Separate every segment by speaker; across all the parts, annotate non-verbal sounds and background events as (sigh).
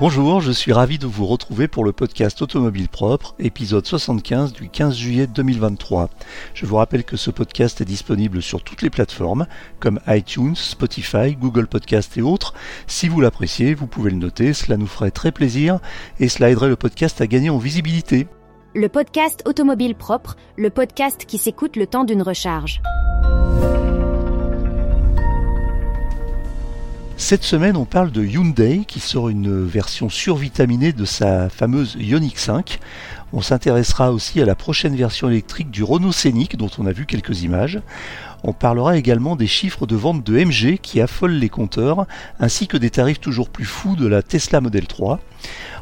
Speaker 1: Bonjour, je suis ravi de vous retrouver pour le podcast Automobile Propre, épisode 75 du 15 juillet 2023. Je vous rappelle que ce podcast est disponible sur toutes les plateformes, comme iTunes, Spotify, Google Podcast et autres. Si vous l'appréciez, vous pouvez le noter, cela nous ferait très plaisir et cela aiderait le podcast à gagner en visibilité.
Speaker 2: Le podcast Automobile Propre, le podcast qui s'écoute le temps d'une recharge.
Speaker 1: Cette semaine, on parle de Hyundai qui sort une version survitaminée de sa fameuse Ioniq 5. On s'intéressera aussi à la prochaine version électrique du Renault Scénic dont on a vu quelques images. On parlera également des chiffres de vente de MG qui affolent les compteurs, ainsi que des tarifs toujours plus fous de la Tesla Model 3.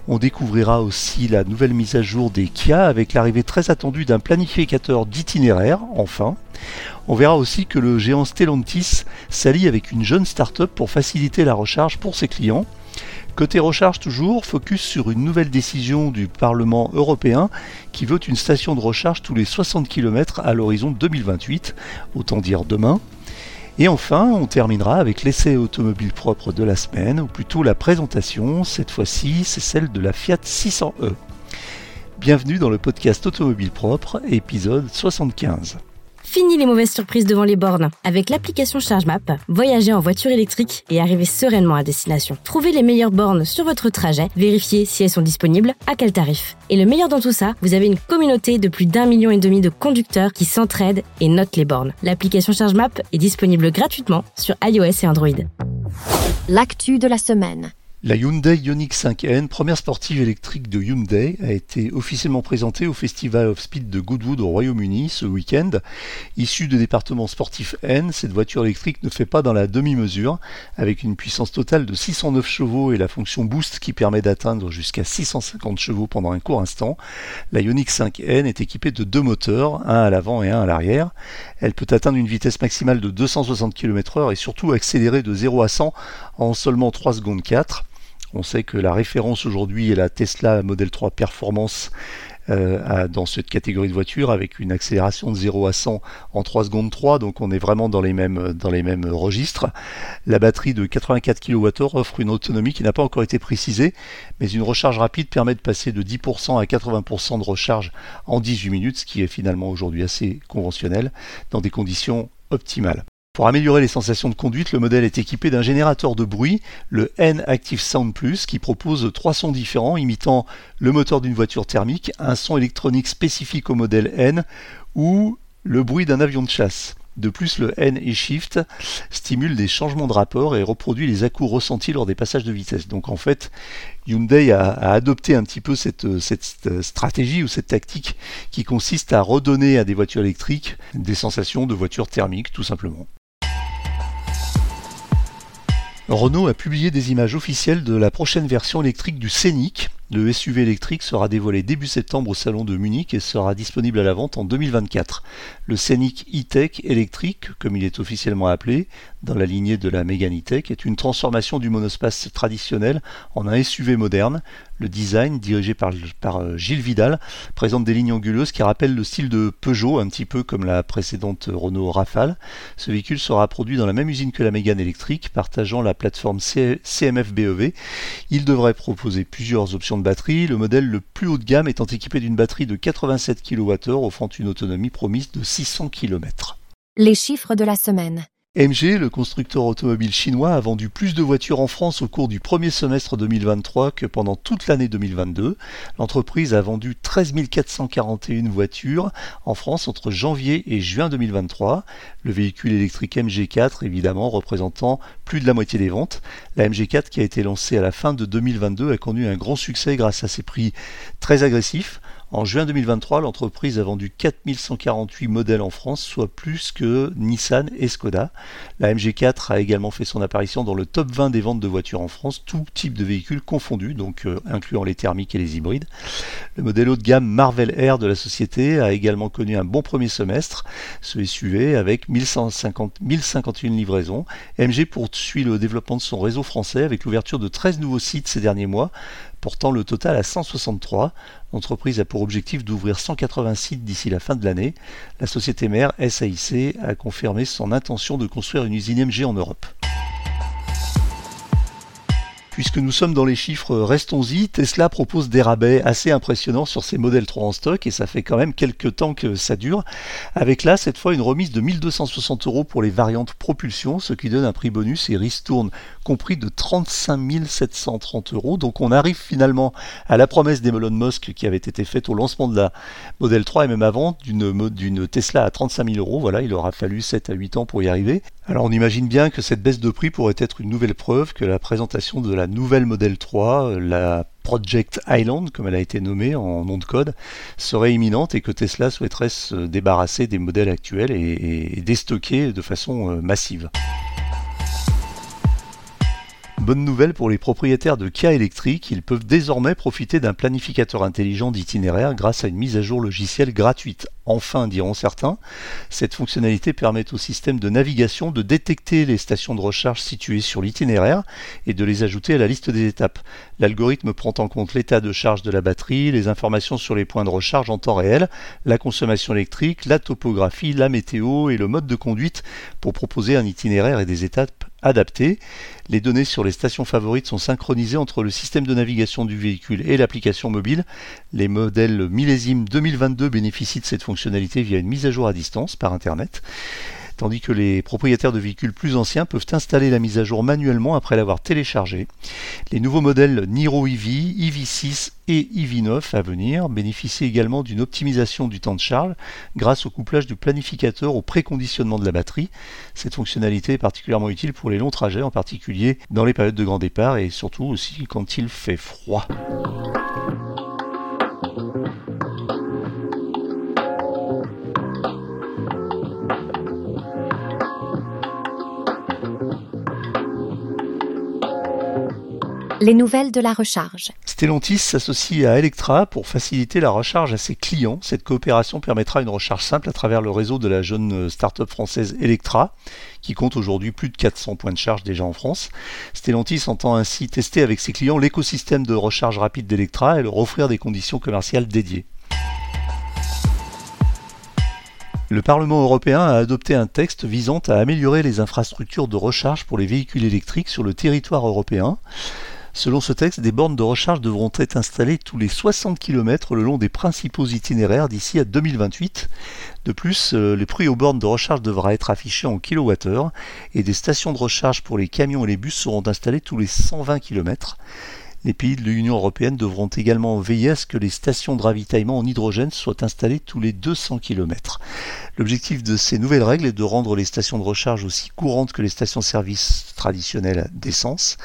Speaker 1: On découvrira aussi la nouvelle mise à jour des Kia avec l'arrivée très attendue d'un planificateur d'itinéraire, enfin. On verra aussi que le géant Stellantis s'allie avec une jeune start-up pour faciliter la recharge pour ses clients. Côté recharge toujours, focus sur une nouvelle décision du Parlement européen qui veut une station de recharge tous les 60 km à l'horizon 2028, autant dire demain. Et enfin, on terminera avec l'essai automobile propre de la semaine, ou plutôt la présentation, cette fois-ci c'est celle de la Fiat 600e. Bienvenue dans le podcast Automobile propre, épisode 75.
Speaker 2: Fini les mauvaises surprises devant les bornes. Avec l'application ChargeMap, voyagez en voiture électrique et arrivez sereinement à destination. Trouvez les meilleures bornes sur votre trajet, vérifiez si elles sont disponibles, à quel tarif. Et le meilleur dans tout ça, vous avez une communauté de plus d'un million et demi de conducteurs qui s'entraident et notent les bornes. L'application ChargeMap est disponible gratuitement sur iOS et Android.
Speaker 3: L'actu de la semaine.
Speaker 1: La Hyundai Ioniq 5N, première sportive électrique de Hyundai, a été officiellement présentée au Festival of Speed de Goodwood au Royaume-Uni ce week-end. Issue de département sportif N, cette voiture électrique ne fait pas dans la demi-mesure, avec une puissance totale de 609 chevaux et la fonction boost qui permet d'atteindre jusqu'à 650 chevaux pendant un court instant. La Ioniq 5N est équipée de deux moteurs, un à l'avant et un à l'arrière. Elle peut atteindre une vitesse maximale de 260 km/h et surtout accélérer de 0 à 100 en seulement 3 secondes 4. On sait que la référence aujourd'hui est la Tesla Model 3 Performance euh, dans cette catégorie de voiture avec une accélération de 0 à 100 en 3 secondes 3, donc on est vraiment dans les mêmes, dans les mêmes registres. La batterie de 84 kWh offre une autonomie qui n'a pas encore été précisée, mais une recharge rapide permet de passer de 10% à 80% de recharge en 18 minutes, ce qui est finalement aujourd'hui assez conventionnel, dans des conditions optimales. Pour améliorer les sensations de conduite, le modèle est équipé d'un générateur de bruit, le N Active Sound Plus, qui propose trois sons différents imitant le moteur d'une voiture thermique, un son électronique spécifique au modèle N ou le bruit d'un avion de chasse. De plus, le N et Shift stimule des changements de rapport et reproduit les à ressentis lors des passages de vitesse. Donc en fait, Hyundai a, adopté un petit peu cette, cette, stratégie ou cette tactique qui consiste à redonner à des voitures électriques des sensations de voiture thermique, tout simplement. Renault a publié des images officielles de la prochaine version électrique du Scénic. Le SUV électrique sera dévoilé début septembre au salon de Munich et sera disponible à la vente en 2024. Le Scénic E-Tech électrique, comme il est officiellement appelé, dans la lignée de la Mégane E-Tech, est une transformation du monospace traditionnel en un SUV moderne. Le design, dirigé par, euh, Gilles Vidal, présente des lignes anguleuses qui rappellent le style de Peugeot, un petit peu comme la précédente Renault Rafale. Ce véhicule sera produit dans la même usine que la Mégane électrique, partageant la plateforme CMF BEV. Il devrait proposer plusieurs options de batterie, le modèle le plus haut de gamme étant équipé d'une batterie de 87 kWh offrant une autonomie promise de 600 km.
Speaker 3: Les chiffres de la semaine.
Speaker 1: MG, le constructeur automobile chinois, a vendu plus de voitures en France au cours du premier semestre 2023 que pendant toute l'année 2022. L'entreprise a vendu 13 441 voitures en France entre janvier et juin 2023. Le véhicule électrique MG4, évidemment, représentant plus de la moitié des ventes. La MG4, qui a été lancée à la fin de 2022, a connu un grand succès grâce à ses prix très agressifs. En juin 2023, l'entreprise a vendu 4148 modèles en France, soit plus que Nissan et Skoda. La MG4 a également fait son apparition dans le top 20 des ventes de voitures en France, tout type de véhicules confondus, donc euh, incluant les thermiques et les hybrides. Le modèle haut de gamme Marvel Air de la société a également connu un bon premier semestre, ce SUV avec 1150, 1051 livraisons. MG poursuit le développement de son réseau français avec l'ouverture de 13 nouveaux sites ces derniers mois, portant le total à 163. L'entreprise a pour objectif d'ouvrir 180 sites d'ici la fin de l'année. La société mère SAIC a confirmé son intention de construire une usine MG en Europe. Puisque nous sommes dans les chiffres, restons-y. Tesla propose des rabais assez impressionnants sur ses modèles 3 en stock et ça fait quand même quelques temps que ça dure. Avec là, cette fois, une remise de 1260 euros pour les variantes propulsion, ce qui donne un prix bonus et ristourne compris de 35 730 euros. Donc on arrive finalement à la promesse d'Elon Musk qui avait été faite au lancement de la modèle 3 et même avant d'une Tesla à 35 000 euros. Voilà, il aura fallu 7 à 8 ans pour y arriver. Alors on imagine bien que cette baisse de prix pourrait être une nouvelle preuve que la présentation de la nouvelle modèle 3, la Project Island, comme elle a été nommée en nom de code, serait imminente et que Tesla souhaiterait se débarrasser des modèles actuels et, et déstocker de façon euh, massive. Bonne nouvelle pour les propriétaires de Kia électriques, ils peuvent désormais profiter d'un planificateur intelligent d'itinéraire grâce à une mise à jour logicielle gratuite. Enfin, diront certains, cette fonctionnalité permet au système de navigation de détecter les stations de recharge situées sur l'itinéraire et de les ajouter à la liste des étapes. L'algorithme prend en compte l'état de charge de la batterie, les informations sur les points de recharge en temps réel, la consommation électrique, la topographie, la météo et le mode de conduite pour proposer un itinéraire et des étapes adaptées. Les données sur les stations favorites sont synchronisées entre le système de navigation du véhicule et l'application mobile. Les modèles millésime 2022 bénéficient de cette fonctionnalité via une mise à jour à distance par Internet tandis que les propriétaires de véhicules plus anciens peuvent installer la mise à jour manuellement après l'avoir téléchargée. Les nouveaux modèles Niro EV, EV6 et EV9 à venir bénéficient également d'une optimisation du temps de charge grâce au couplage du planificateur au préconditionnement de la batterie. Cette fonctionnalité est particulièrement utile pour les longs trajets, en particulier dans les périodes de grand départ et surtout aussi quand il fait froid.
Speaker 3: Les nouvelles de la recharge.
Speaker 1: Stellantis s'associe à Electra pour faciliter la recharge à ses clients. Cette coopération permettra une recharge simple à travers le réseau de la jeune start-up française Electra, qui compte aujourd'hui plus de 400 points de charge déjà en France. Stellantis entend ainsi tester avec ses clients l'écosystème de recharge rapide d'Electra et leur offrir des conditions commerciales dédiées. Le Parlement européen a adopté un texte visant à améliorer les infrastructures de recharge pour les véhicules électriques sur le territoire européen. Selon ce texte, des bornes de recharge devront être installées tous les 60 km le long des principaux itinéraires d'ici à 2028. De plus, euh, les prix aux bornes de recharge devra être affichés en kWh et des stations de recharge pour les camions et les bus seront installées tous les 120 km. Les pays de l'Union européenne devront également veiller à ce que les stations de ravitaillement en hydrogène soient installées tous les 200 km. L'objectif de ces nouvelles règles est de rendre les stations de recharge aussi courantes que les stations-service traditionnelles d'essence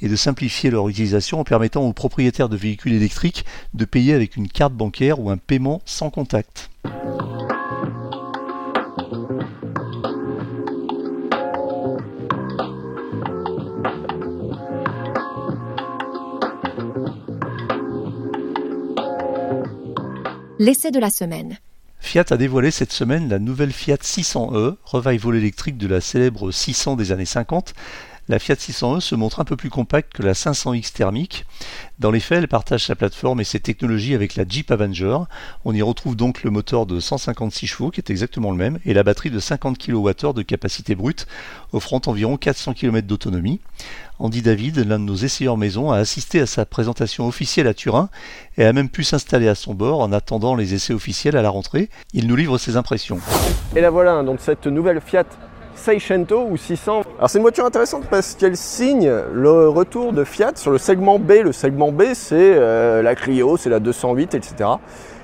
Speaker 1: et de simplifier leur utilisation en permettant aux propriétaires de véhicules électriques de payer avec une carte bancaire ou un paiement sans contact.
Speaker 3: L'essai de la semaine.
Speaker 1: Fiat a dévoilé cette semaine la nouvelle Fiat 600e, revival électrique de la célèbre 600 des années 50. La Fiat 600e se montre un peu plus compacte que la 500X thermique. Dans les faits, elle partage sa plateforme et ses technologies avec la Jeep Avenger. On y retrouve donc le moteur de 156 chevaux qui est exactement le même et la batterie de 50 kWh de capacité brute, offrant environ 400 km d'autonomie. Andy David, l'un de nos essayeurs maison, a assisté à sa présentation officielle à Turin et a même pu s'installer à son bord en attendant les essais officiels à la rentrée. Il nous livre ses impressions.
Speaker 4: Et là voilà, donc cette nouvelle Fiat Seicento ou 600. Alors c'est une voiture intéressante parce qu'elle signe le retour de Fiat sur le segment B. Le segment B c'est euh, la Clio, c'est la 208, etc.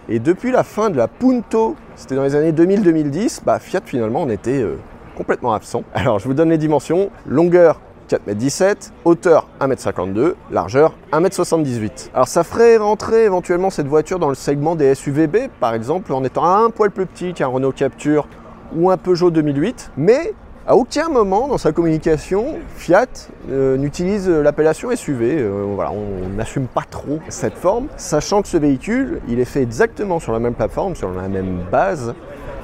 Speaker 4: Et depuis la fin de la Punto, c'était dans les années 2000-2010, bah, Fiat finalement en était euh, complètement absent. (laughs) Alors je vous donne les dimensions. Longueur 4,17 m, hauteur 1,52 m, largeur 1,78 m. Alors ça ferait rentrer éventuellement cette voiture dans le segment des SUVB, par exemple, en étant un poil plus petit qu'un Renault Capture ou un Peugeot 2008, mais à aucun moment dans sa communication, Fiat euh, n'utilise l'appellation SUV. Euh, on n'assume pas trop cette forme, sachant que ce véhicule, il est fait exactement sur la même plateforme, sur la même base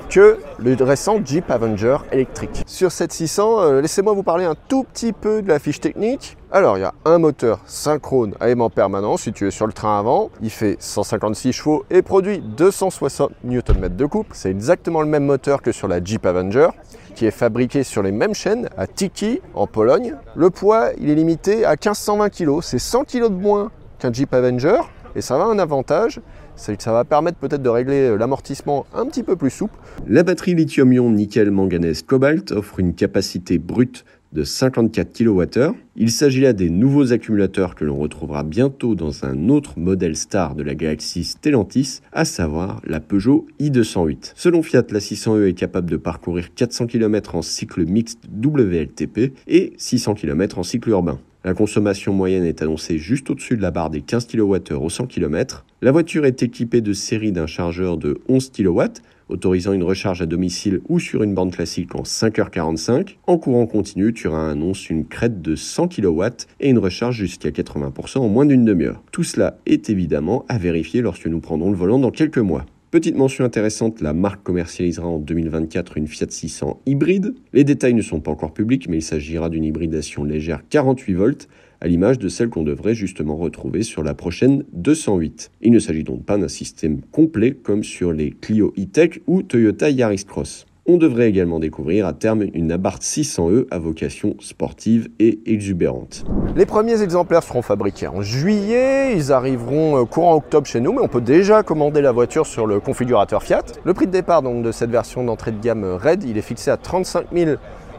Speaker 4: que le récent Jeep Avenger électrique. Sur cette 600, euh, laissez-moi vous parler un tout petit peu de la fiche technique. Alors, il y a un moteur synchrone à aimant permanent situé sur le train avant. Il fait 156 chevaux et produit 260 Nm de couple. C'est exactement le même moteur que sur la Jeep Avenger, qui est fabriqué sur les mêmes chaînes à Tiki, en Pologne. Le poids, il est limité à 1520 kg. C'est 100 kg de moins qu'un Jeep Avenger. Et ça a un avantage, ça va permettre peut-être de régler l'amortissement un petit peu plus souple.
Speaker 5: La batterie lithium-ion nickel manganèse cobalt offre une capacité brute de 54 kWh. Il s'agit là des nouveaux accumulateurs que l'on retrouvera bientôt dans un autre modèle star de la galaxie Stellantis, à savoir la Peugeot i208. Selon Fiat, la 600e est capable de parcourir 400 km en cycle mixte WLTP et 600 km en cycle urbain. La consommation moyenne est annoncée juste au-dessus de la barre des 15 kWh au 100 km. La voiture est équipée de série d'un chargeur de 11 kW, autorisant une recharge à domicile ou sur une bande classique en 5h45. En courant continu, Turin annonce une crête de 100 kW et une recharge jusqu'à 80% en moins d'une demi-heure. Tout cela est évidemment à vérifier lorsque nous prendrons le volant dans quelques mois. Petite mention intéressante, la marque commercialisera en 2024 une Fiat 600 hybride. Les détails ne sont pas encore publics, mais il s'agira d'une hybridation légère 48 volts, à l'image de celle qu'on devrait justement retrouver sur la prochaine 208. Il ne s'agit donc pas d'un système complet comme sur les Clio e-Tech ou Toyota Yaris Cross. On devrait également découvrir à terme une Abarth 600e à vocation sportive et exubérante.
Speaker 4: Les premiers exemplaires seront fabriqués en juillet, ils arriveront euh, courant octobre chez nous, mais on peut déjà commander la voiture sur le configurateur Fiat. Le prix de départ de cette version d'entrée de gamme Red, il est fixé à 35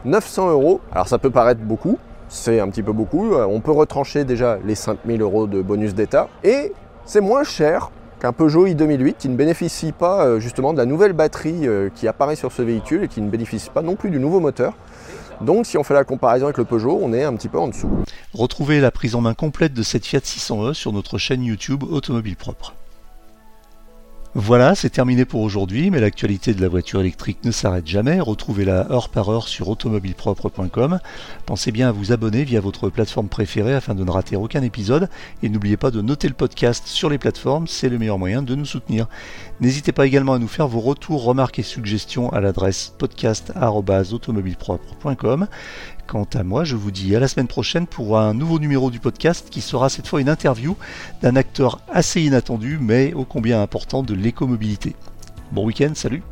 Speaker 4: 900 euros. Alors ça peut paraître beaucoup, c'est un petit peu beaucoup. Euh, on peut retrancher déjà les 5000 euros de bonus d'État. Et c'est moins cher qu'un Peugeot i2008 qui ne bénéficie pas euh, justement de la nouvelle batterie euh, qui apparaît sur ce véhicule et qui ne bénéficie pas non plus du nouveau moteur. Donc si on fait la comparaison avec le Peugeot, on est un petit peu en dessous.
Speaker 1: Retrouvez la prise en main complète de cette Fiat 600e sur notre chaîne YouTube Automobile Propre. Voilà, c'est terminé pour aujourd'hui, mais l'actualité de la voiture électrique ne s'arrête jamais. Retrouvez-la heure par heure sur automobilepropre.com. Pensez bien à vous abonner via votre plateforme préférée afin de ne rater aucun épisode. Et n'oubliez pas de noter le podcast sur les plateformes, c'est le meilleur moyen de nous soutenir. N'hésitez pas également à nous faire vos retours, remarques et suggestions à l'adresse podcast.automobilepropre.com. Quant à moi, je vous dis à la semaine prochaine pour un nouveau numéro du podcast qui sera cette fois une interview d'un acteur assez inattendu mais ô combien important de l'écomobilité. Bon week-end, salut